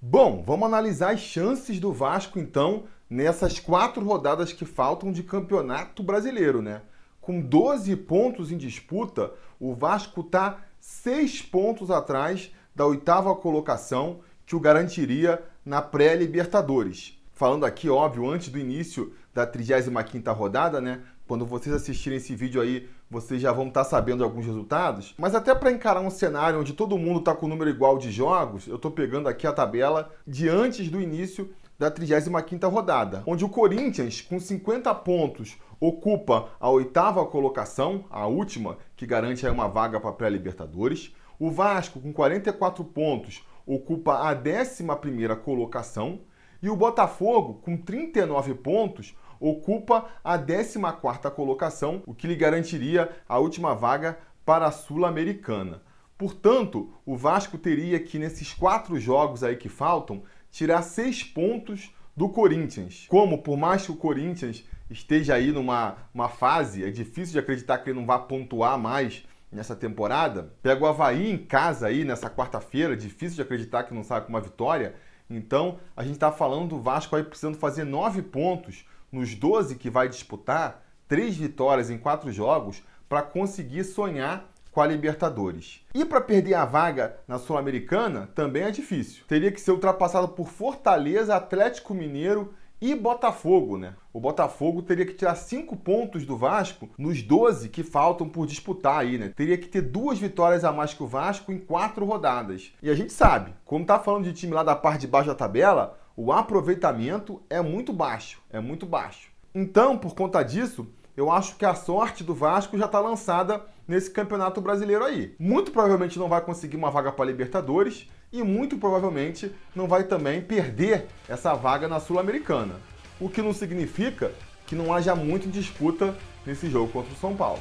Bom, vamos analisar as chances do Vasco então nessas quatro rodadas que faltam de campeonato brasileiro, né? Com 12 pontos em disputa, o Vasco está seis pontos atrás da oitava colocação que o garantiria na pré-Libertadores. Falando aqui, óbvio, antes do início da 35ª rodada, né? Quando vocês assistirem esse vídeo aí, vocês já vão estar tá sabendo alguns resultados. Mas até para encarar um cenário onde todo mundo está com o número igual de jogos, eu estou pegando aqui a tabela de antes do início da 35ª rodada, onde o Corinthians, com 50 pontos, ocupa a oitava colocação, a última, que garante uma vaga para a pré-Libertadores. O Vasco, com 44 pontos, ocupa a 11ª colocação. E o Botafogo, com 39 pontos, ocupa a 14ª colocação, o que lhe garantiria a última vaga para a Sul-Americana. Portanto, o Vasco teria que, nesses quatro jogos aí que faltam, tirar seis pontos do Corinthians. Como, por mais que o Corinthians esteja aí numa uma fase, é difícil de acreditar que ele não vá pontuar mais nessa temporada. Pega o Havaí em casa aí nessa quarta-feira, difícil de acreditar que não saia com uma vitória. Então, a gente está falando do Vasco aí precisando fazer nove pontos nos 12 que vai disputar, três vitórias em quatro jogos, para conseguir sonhar com a Libertadores. E para perder a vaga na Sul-Americana também é difícil. Teria que ser ultrapassado por Fortaleza, Atlético Mineiro e Botafogo, né? O Botafogo teria que tirar 5 pontos do Vasco nos 12 que faltam por disputar aí, né? Teria que ter duas vitórias a mais que o Vasco em quatro rodadas. E a gente sabe, como tá falando de time lá da parte de baixo da tabela, o aproveitamento é muito baixo, é muito baixo. Então, por conta disso, eu acho que a sorte do Vasco já está lançada nesse campeonato brasileiro aí. Muito provavelmente não vai conseguir uma vaga para Libertadores e muito provavelmente não vai também perder essa vaga na Sul-Americana. O que não significa que não haja muito disputa nesse jogo contra o São Paulo.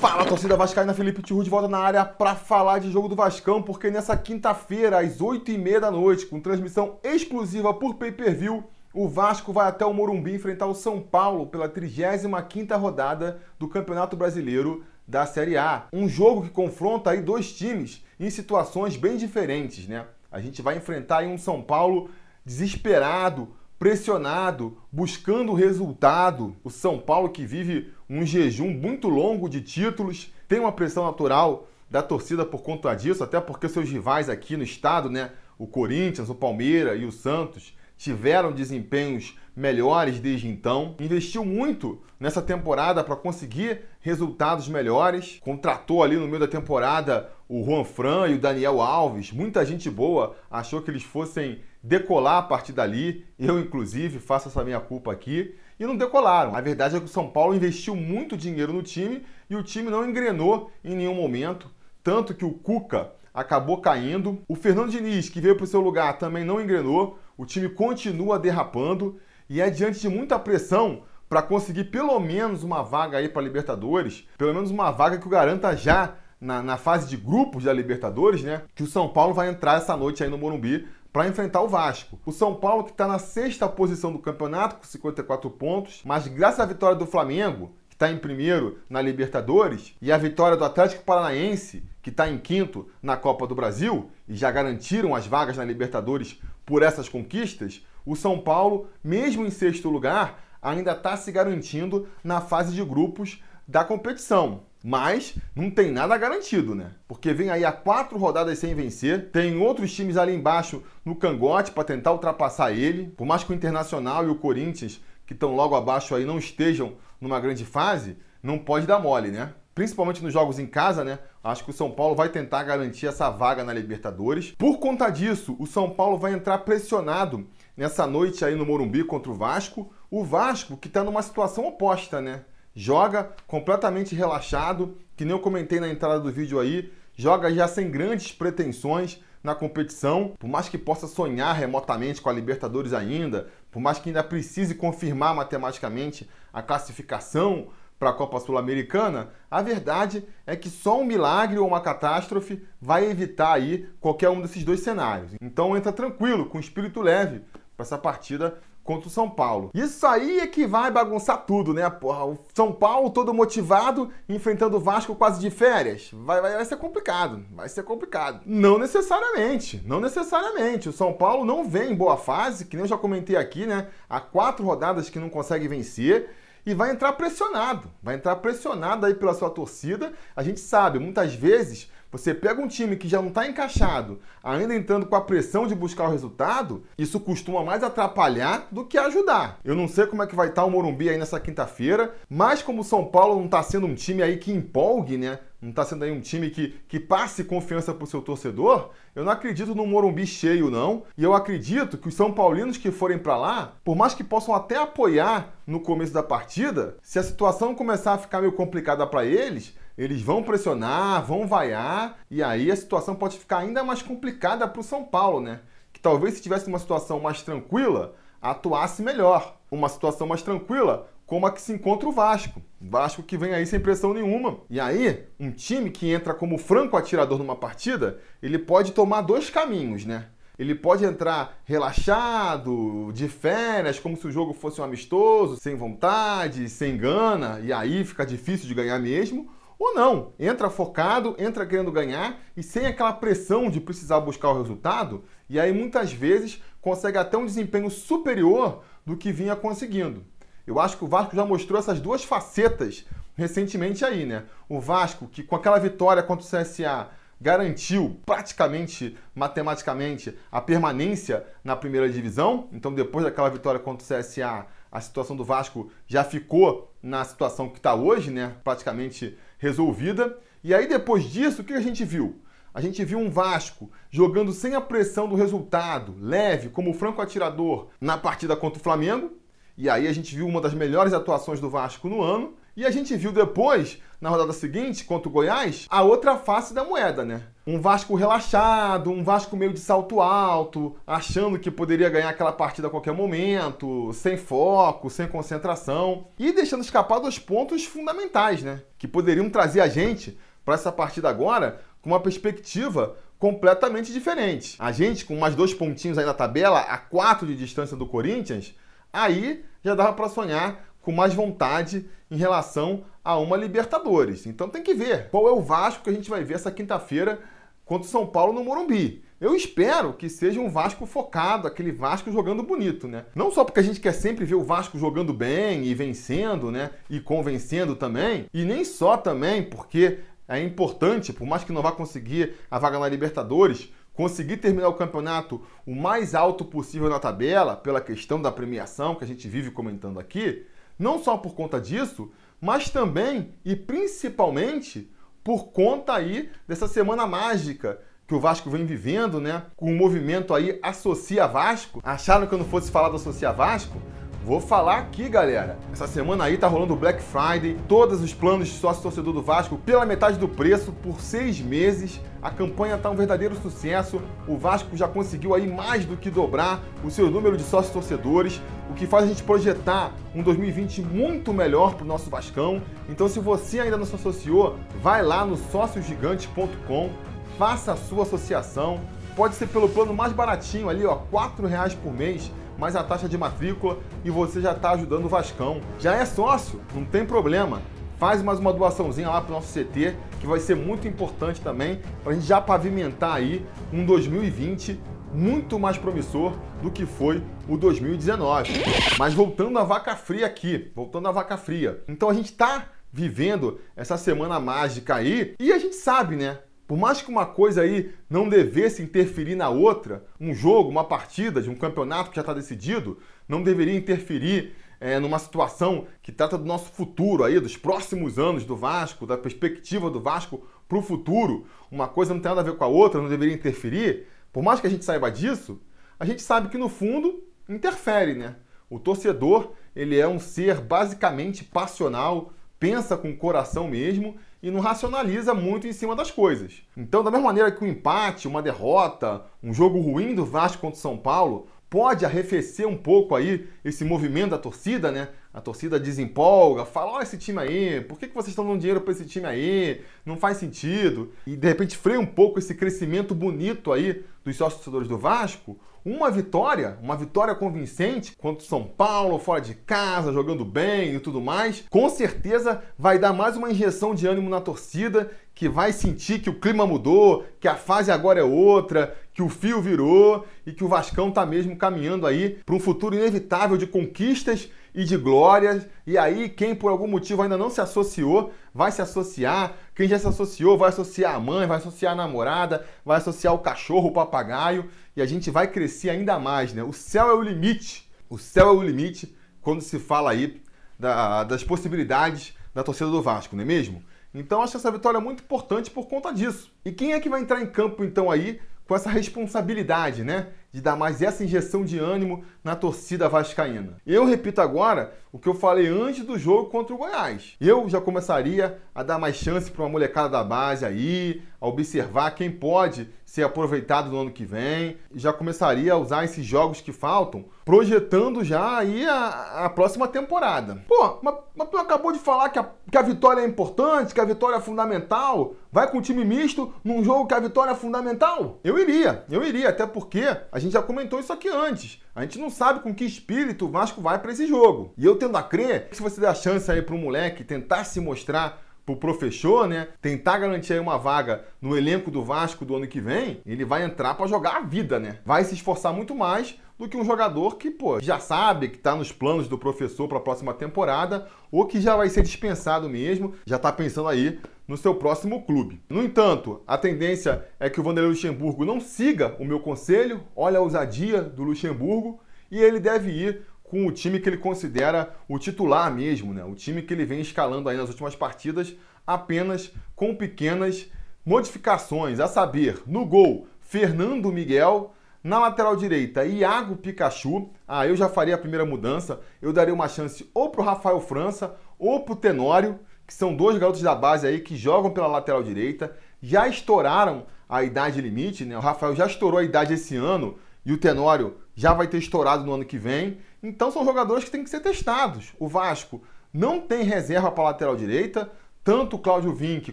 Fala, torcida vascaína, Felipe Tiru de volta na área para falar de jogo do Vascão, porque nessa quinta-feira, às 8h30 da noite, com transmissão exclusiva por pay-per-view, o Vasco vai até o Morumbi enfrentar o São Paulo pela 35ª rodada do Campeonato Brasileiro da Série A. Um jogo que confronta aí dois times em situações bem diferentes, né? A gente vai enfrentar aí um São Paulo desesperado, pressionado, buscando resultado. O São Paulo que vive um jejum muito longo de títulos, tem uma pressão natural da torcida por conta disso, até porque seus rivais aqui no estado, né, o Corinthians, o Palmeiras e o Santos, tiveram desempenhos melhores desde então. Investiu muito nessa temporada para conseguir resultados melhores. Contratou ali no meio da temporada o Juan Fran e o Daniel Alves. Muita gente boa achou que eles fossem decolar a partir dali. Eu, inclusive, faço essa minha culpa aqui. E não decolaram. A verdade é que o São Paulo investiu muito dinheiro no time e o time não engrenou em nenhum momento. Tanto que o Cuca acabou caindo. O Fernando Diniz, que veio para o seu lugar, também não engrenou. O time continua derrapando e é diante de muita pressão para conseguir pelo menos uma vaga aí para Libertadores, pelo menos uma vaga que o garanta já na, na, fase de grupos da Libertadores, né? Que o São Paulo vai entrar essa noite aí no Morumbi para enfrentar o Vasco. O São Paulo que está na sexta posição do campeonato com 54 pontos, mas graças à vitória do Flamengo, que está em primeiro na Libertadores, e a vitória do Atlético Paranaense, que está em quinto na Copa do Brasil, e já garantiram as vagas na Libertadores por essas conquistas, o São Paulo, mesmo em sexto lugar, ainda está se garantindo na fase de grupos da competição. Mas não tem nada garantido, né? Porque vem aí a quatro rodadas sem vencer, tem outros times ali embaixo no cangote para tentar ultrapassar ele. Por mais que o Internacional e o Corinthians, que estão logo abaixo aí, não estejam numa grande fase, não pode dar mole, né? Principalmente nos jogos em casa, né? Acho que o São Paulo vai tentar garantir essa vaga na Libertadores. Por conta disso, o São Paulo vai entrar pressionado nessa noite aí no Morumbi contra o Vasco. O Vasco que está numa situação oposta, né? joga completamente relaxado, que nem eu comentei na entrada do vídeo aí, joga já sem grandes pretensões na competição, por mais que possa sonhar remotamente com a Libertadores ainda, por mais que ainda precise confirmar matematicamente a classificação para a Copa Sul-Americana, a verdade é que só um milagre ou uma catástrofe vai evitar aí qualquer um desses dois cenários. Então entra tranquilo, com espírito leve para essa partida contra o São Paulo. Isso aí é que vai bagunçar tudo, né, porra? O São Paulo todo motivado, enfrentando o Vasco quase de férias. Vai, vai, vai ser complicado, vai ser complicado. Não necessariamente, não necessariamente. O São Paulo não vem em boa fase, que nem eu já comentei aqui, né? Há quatro rodadas que não consegue vencer e vai entrar pressionado. Vai entrar pressionado aí pela sua torcida. A gente sabe, muitas vezes você pega um time que já não está encaixado, ainda entrando com a pressão de buscar o resultado, isso costuma mais atrapalhar do que ajudar. Eu não sei como é que vai estar tá o Morumbi aí nessa quinta-feira, mas como o São Paulo não está sendo um time aí que empolgue, né? Não está sendo aí um time que, que passe confiança para o seu torcedor, eu não acredito no Morumbi cheio, não. E eu acredito que os São Paulinos que forem para lá, por mais que possam até apoiar no começo da partida, se a situação começar a ficar meio complicada para eles, eles vão pressionar, vão vaiar, e aí a situação pode ficar ainda mais complicada para o São Paulo, né? Que talvez se tivesse uma situação mais tranquila, atuasse melhor. Uma situação mais tranquila, como a que se encontra o Vasco. Vasco que vem aí sem pressão nenhuma. E aí, um time que entra como franco atirador numa partida, ele pode tomar dois caminhos, né? Ele pode entrar relaxado, de férias, como se o jogo fosse um amistoso, sem vontade, sem gana, e aí fica difícil de ganhar mesmo. Ou não, entra focado, entra querendo ganhar e sem aquela pressão de precisar buscar o resultado, e aí muitas vezes consegue até um desempenho superior do que vinha conseguindo. Eu acho que o Vasco já mostrou essas duas facetas recentemente aí, né? O Vasco, que com aquela vitória contra o CSA garantiu praticamente matematicamente a permanência na primeira divisão. Então, depois daquela vitória contra o CSA, a situação do Vasco já ficou na situação que está hoje, né? Praticamente resolvida. E aí, depois disso, o que a gente viu? A gente viu um Vasco jogando sem a pressão do resultado, leve, como franco atirador na partida contra o Flamengo. E aí a gente viu uma das melhores atuações do Vasco no ano. E a gente viu depois, na rodada seguinte, contra o Goiás, a outra face da moeda, né? Um Vasco relaxado, um Vasco meio de salto alto, achando que poderia ganhar aquela partida a qualquer momento, sem foco, sem concentração e deixando escapar dos pontos fundamentais, né? Que poderiam trazer a gente para essa partida agora com uma perspectiva completamente diferente. A gente, com mais dois pontinhos aí na tabela, a quatro de distância do Corinthians, aí já dava para sonhar com mais vontade em relação a uma Libertadores. Então tem que ver qual é o Vasco que a gente vai ver essa quinta-feira contra o São Paulo no Morumbi. Eu espero que seja um Vasco focado, aquele Vasco jogando bonito, né? Não só porque a gente quer sempre ver o Vasco jogando bem e vencendo, né? E convencendo também, e nem só também porque é importante, por mais que não vá conseguir a vaga na Libertadores, conseguir terminar o campeonato o mais alto possível na tabela, pela questão da premiação que a gente vive comentando aqui, não só por conta disso, mas também e principalmente por conta aí dessa semana mágica que o Vasco vem vivendo, né? Com o movimento aí Associa Vasco. Acharam que eu não fosse falar do Associa Vasco? Vou falar aqui, galera. Essa semana aí tá rolando o Black Friday, todos os planos de sócio torcedor do Vasco pela metade do preço por seis meses. A campanha tá um verdadeiro sucesso. O Vasco já conseguiu aí mais do que dobrar o seu número de sócios torcedores, o que faz a gente projetar um 2020 muito melhor pro nosso Vascão. Então, se você ainda não se associou, vai lá no sóciogigante.com, faça a sua associação. Pode ser pelo plano mais baratinho ali, ó, R$ reais por mês mais a taxa de matrícula e você já está ajudando o Vascão. Já é sócio? Não tem problema. Faz mais uma doaçãozinha lá para o nosso CT, que vai ser muito importante também para a gente já pavimentar aí um 2020 muito mais promissor do que foi o 2019. Mas voltando à vaca fria aqui, voltando à vaca fria. Então a gente está vivendo essa semana mágica aí e a gente sabe, né? Por mais que uma coisa aí não devesse interferir na outra, um jogo, uma partida de um campeonato que já está decidido, não deveria interferir é, numa situação que trata do nosso futuro aí, dos próximos anos do Vasco, da perspectiva do Vasco para o futuro. Uma coisa não tem nada a ver com a outra, não deveria interferir. Por mais que a gente saiba disso, a gente sabe que no fundo interfere, né? O torcedor, ele é um ser basicamente passional, pensa com o coração mesmo e não racionaliza muito em cima das coisas. Então, da mesma maneira que um empate, uma derrota, um jogo ruim do Vasco contra o São Paulo pode arrefecer um pouco aí esse movimento da torcida, né? A torcida desempolga, fala: olha esse time aí, por que, que vocês estão dando dinheiro para esse time aí? Não faz sentido. E de repente freia um pouco esse crescimento bonito aí dos sócios torcedores do Vasco. Uma vitória, uma vitória convincente contra o São Paulo, fora de casa, jogando bem e tudo mais, com certeza vai dar mais uma injeção de ânimo na torcida, que vai sentir que o clima mudou, que a fase agora é outra, que o fio virou e que o Vascão tá mesmo caminhando aí para um futuro inevitável de conquistas e de glórias. E aí, quem por algum motivo ainda não se associou, vai se associar. Quem já se associou, vai associar a mãe, vai associar a namorada, vai associar o cachorro, o papagaio. E a gente vai crescer ainda mais, né? O céu é o limite. O céu é o limite quando se fala aí da, das possibilidades da torcida do Vasco, não é mesmo? Então acho essa vitória muito importante por conta disso. E quem é que vai entrar em campo então aí com essa responsabilidade, né? De dar mais essa injeção de ânimo na torcida vascaína. Eu repito agora o que eu falei antes do jogo contra o Goiás. Eu já começaria a dar mais chance para uma molecada da base aí, a observar quem pode ser aproveitado no ano que vem. Já começaria a usar esses jogos que faltam, projetando já aí a, a próxima temporada. Pô, mas, mas, tu acabou de falar que a, que a vitória é importante, que a vitória é fundamental. Vai com time misto num jogo que a vitória é fundamental? Eu iria, eu iria, até porque a gente já comentou isso aqui antes. A gente não sabe com que espírito o Vasco vai para esse jogo. E eu tendo a crer que se você der a chance aí para um moleque tentar se mostrar pro professor, né, tentar garantir aí uma vaga no elenco do Vasco do ano que vem, ele vai entrar para jogar a vida, né? Vai se esforçar muito mais do que um jogador que, pô, já sabe que está nos planos do professor para a próxima temporada ou que já vai ser dispensado mesmo, já está pensando aí no seu próximo clube. No entanto, a tendência é que o Vanderlei Luxemburgo não siga o meu conselho, olha a ousadia do Luxemburgo e ele deve ir com o time que ele considera o titular mesmo, né? O time que ele vem escalando aí nas últimas partidas, apenas com pequenas modificações, a saber, no gol, Fernando Miguel, na lateral direita, Iago Pikachu. Ah, eu já faria a primeira mudança. Eu daria uma chance ou para o Rafael França ou para o Tenório, que são dois garotos da base aí que jogam pela lateral direita. Já estouraram a idade limite, né? O Rafael já estourou a idade esse ano e o Tenório já vai ter estourado no ano que vem. Então são jogadores que têm que ser testados. O Vasco não tem reserva para lateral direita. Tanto o Cláudio Vinck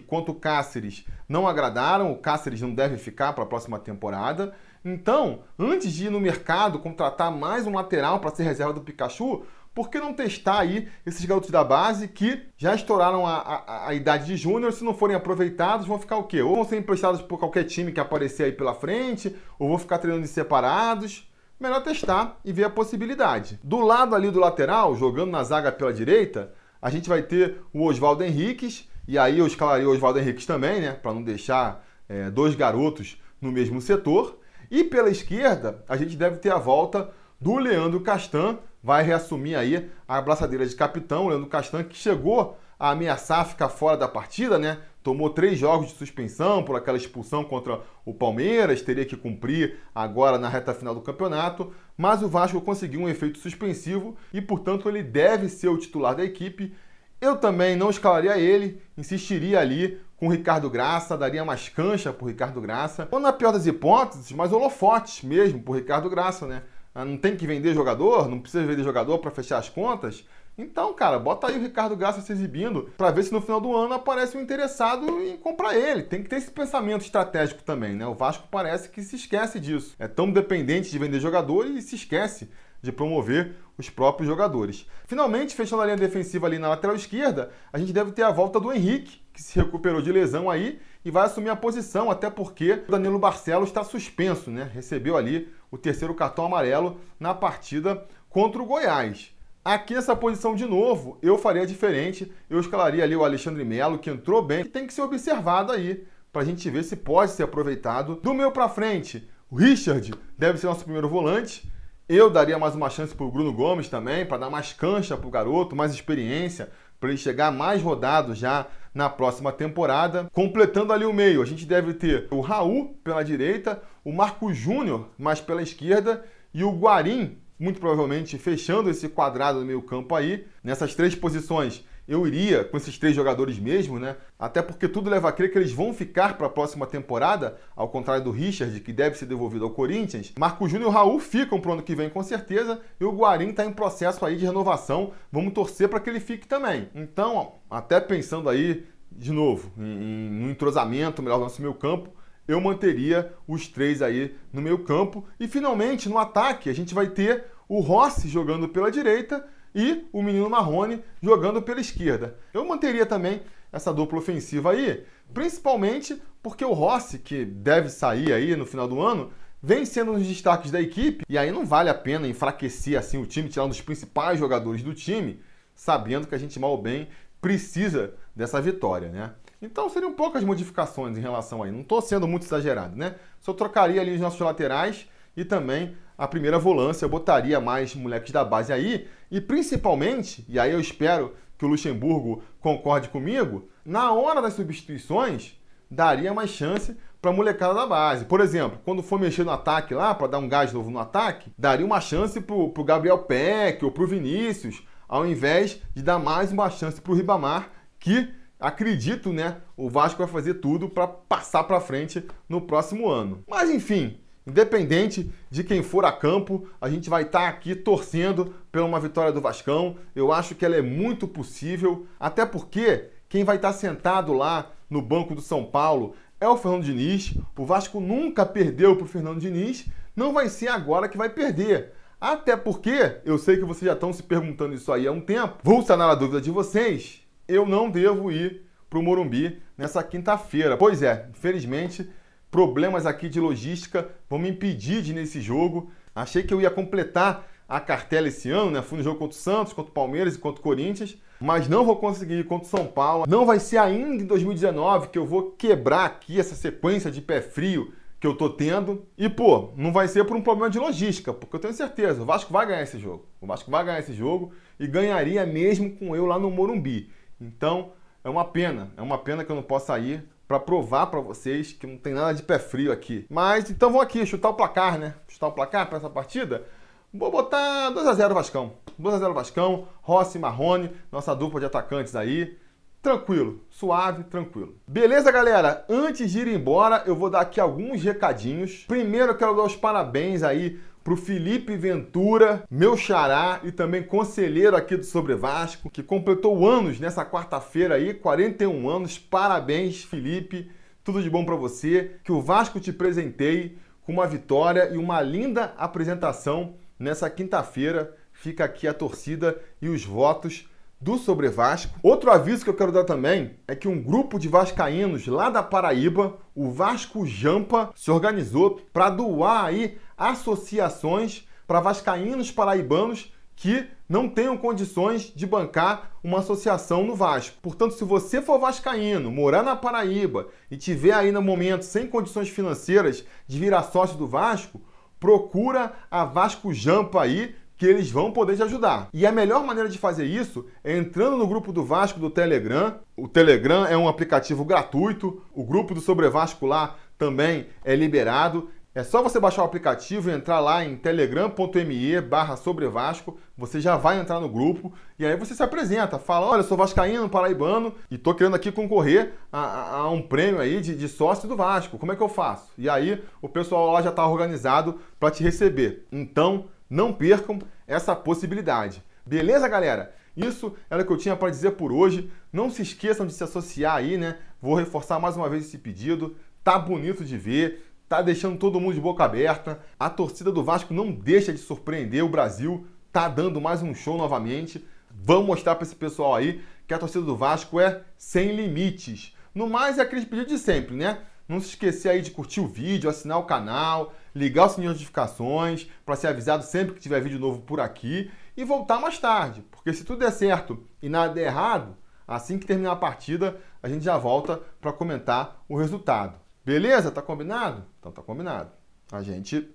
quanto o Cáceres não agradaram. O Cáceres não deve ficar para a próxima temporada. Então, antes de ir no mercado contratar mais um lateral para ser reserva do Pikachu, por que não testar aí esses garotos da base que já estouraram a, a, a idade de júnior? Se não forem aproveitados, vão ficar o quê? Ou vão ser emprestados por qualquer time que aparecer aí pela frente, ou vão ficar treinando separados melhor testar e ver a possibilidade. Do lado ali do lateral, jogando na zaga pela direita, a gente vai ter o Oswaldo Henriques, e aí eu escalaria o Oswaldo Henriques também, né, para não deixar é, dois garotos no mesmo setor. E pela esquerda, a gente deve ter a volta do Leandro Castan, vai reassumir aí a abraçadeira de capitão, o Leandro Castan, que chegou a ameaçar ficar fora da partida, né? Tomou três jogos de suspensão por aquela expulsão contra o Palmeiras, teria que cumprir agora na reta final do campeonato, mas o Vasco conseguiu um efeito suspensivo e, portanto, ele deve ser o titular da equipe. Eu também não escalaria ele, insistiria ali com Ricardo Graça, daria mais cancha o Ricardo Graça. Ou na pior das hipóteses, mais holofotes mesmo o Ricardo Graça, né? Ah, não tem que vender jogador, não precisa vender jogador para fechar as contas. Então, cara, bota aí o Ricardo Graça se exibindo para ver se no final do ano aparece um interessado em comprar ele. Tem que ter esse pensamento estratégico também, né? O Vasco parece que se esquece disso. É tão dependente de vender jogadores e se esquece de promover os próprios jogadores. Finalmente, fechando a linha defensiva ali na lateral esquerda, a gente deve ter a volta do Henrique, que se recuperou de lesão aí e vai assumir a posição, até porque o Danilo Barcelos está suspenso, né? Recebeu ali o terceiro cartão amarelo na partida contra o Goiás. Aqui nessa posição de novo, eu faria diferente. Eu escalaria ali o Alexandre Melo, que entrou bem, tem que ser observado aí, para a gente ver se pode ser aproveitado. Do meu para frente, o Richard deve ser nosso primeiro volante. Eu daria mais uma chance para o Bruno Gomes também, para dar mais cancha para o garoto, mais experiência, para ele chegar mais rodado já na próxima temporada. Completando ali o meio, a gente deve ter o Raul pela direita, o Marco Júnior mais pela esquerda e o Guarim muito provavelmente fechando esse quadrado no meio campo aí. Nessas três posições, eu iria com esses três jogadores mesmo, né? Até porque tudo leva a crer que eles vão ficar para a próxima temporada, ao contrário do Richard, que deve ser devolvido ao Corinthians. Marco Júnior e o Raul ficam para o ano que vem com certeza, e o Guarim está em processo aí de renovação. Vamos torcer para que ele fique também. Então, até pensando aí, de novo, em, um entrosamento melhor do nosso meio campo, eu manteria os três aí no meio campo. E finalmente, no ataque, a gente vai ter o Rossi jogando pela direita e o menino Marrone jogando pela esquerda. Eu manteria também essa dupla ofensiva aí, principalmente porque o Rossi, que deve sair aí no final do ano, vem sendo um dos destaques da equipe, e aí não vale a pena enfraquecer assim o time, tirar um dos principais jogadores do time, sabendo que a gente mal ou bem precisa dessa vitória, né? Então seriam poucas modificações em relação aí. Não estou sendo muito exagerado, né? Só trocaria ali os nossos laterais e também a primeira volância, eu botaria mais moleques da base aí, e principalmente, e aí eu espero que o Luxemburgo concorde comigo, na hora das substituições, daria mais chance para a molecada da base. Por exemplo, quando for mexer no ataque lá, para dar um gás novo no ataque, daria uma chance para o Gabriel Peck ou para o Vinícius, ao invés de dar mais uma chance para o Ribamar, que acredito, né, o Vasco vai fazer tudo para passar para frente no próximo ano. Mas enfim, Independente de quem for a campo, a gente vai estar tá aqui torcendo pela uma vitória do Vascão. Eu acho que ela é muito possível, até porque quem vai estar tá sentado lá no banco do São Paulo é o Fernando Diniz. O Vasco nunca perdeu para o Fernando Diniz, não vai ser agora que vai perder. Até porque eu sei que vocês já estão se perguntando isso aí há um tempo. Vou sanar a dúvida de vocês. Eu não devo ir para o Morumbi nessa quinta-feira. Pois é, infelizmente problemas aqui de logística vão me impedir de ir nesse jogo. Achei que eu ia completar a cartela esse ano, né? Fui no jogo contra o Santos, contra o Palmeiras e contra o Corinthians, mas não vou conseguir ir contra o São Paulo. Não vai ser ainda em 2019 que eu vou quebrar aqui essa sequência de pé frio que eu tô tendo. E, pô, não vai ser por um problema de logística, porque eu tenho certeza, o Vasco vai ganhar esse jogo. O Vasco vai ganhar esse jogo e ganharia mesmo com eu lá no Morumbi. Então, é uma pena, é uma pena que eu não possa ir, para provar para vocês que não tem nada de pé frio aqui. Mas então vamos aqui chutar o placar, né? Chutar o placar para essa partida. Vou botar 2 a 0 Vascão. 2 a 0 Vascão, Rossi e Marrone, nossa dupla de atacantes aí. Tranquilo, suave, tranquilo. Beleza, galera? Antes de ir embora, eu vou dar aqui alguns recadinhos. Primeiro, eu quero dar os parabéns aí para o Felipe Ventura, meu xará e também conselheiro aqui do Sobre Vasco, que completou anos nessa quarta-feira aí, 41 anos. Parabéns, Felipe. Tudo de bom para você. Que o Vasco te presenteie com uma vitória e uma linda apresentação nessa quinta-feira. Fica aqui a torcida e os votos do Sobre Vasco. Outro aviso que eu quero dar também é que um grupo de vascaínos lá da Paraíba, o Vasco Jampa, se organizou para doar aí associações para vascaínos paraibanos que não tenham condições de bancar uma associação no Vasco. Portanto, se você for vascaíno, morar na Paraíba e tiver aí no momento sem condições financeiras de virar sócio do Vasco, procura a Vasco Jampa aí que eles vão poder te ajudar. E a melhor maneira de fazer isso é entrando no grupo do Vasco do Telegram. O Telegram é um aplicativo gratuito, o grupo do Sobre Vasco lá também é liberado. É só você baixar o aplicativo e entrar lá em telegram.me barra sobre Vasco, você já vai entrar no grupo e aí você se apresenta, fala, olha, eu sou vascaíno, paraibano e tô querendo aqui concorrer a, a, a um prêmio aí de, de, sócio do Vasco, como é que eu faço? E aí o pessoal lá já está organizado para te receber. Então, não percam essa possibilidade. Beleza, galera? Isso era o que eu tinha para dizer por hoje. Não se esqueçam de se associar aí, né? Vou reforçar mais uma vez esse pedido. Tá bonito de ver, tá deixando todo mundo de boca aberta. A torcida do Vasco não deixa de surpreender o Brasil, tá dando mais um show novamente. Vamos mostrar para esse pessoal aí que a torcida do Vasco é sem limites. No mais, é aquele pedido de sempre, né? Não se esquecer aí de curtir o vídeo, assinar o canal, ligar o sininho de notificações para ser avisado sempre que tiver vídeo novo por aqui e voltar mais tarde, porque se tudo der certo e nada der errado, assim que terminar a partida, a gente já volta para comentar o resultado. Beleza? Tá combinado? Então tá combinado. A gente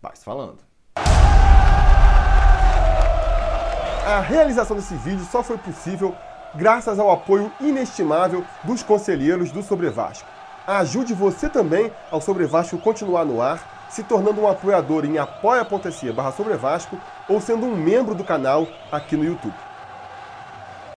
vai se falando. A realização desse vídeo só foi possível graças ao apoio inestimável dos conselheiros do Sobre Vasco. Ajude você também ao Sobre Vasco continuar no ar, se tornando um apoiador em apoia.se barra Sobre Vasco ou sendo um membro do canal aqui no YouTube.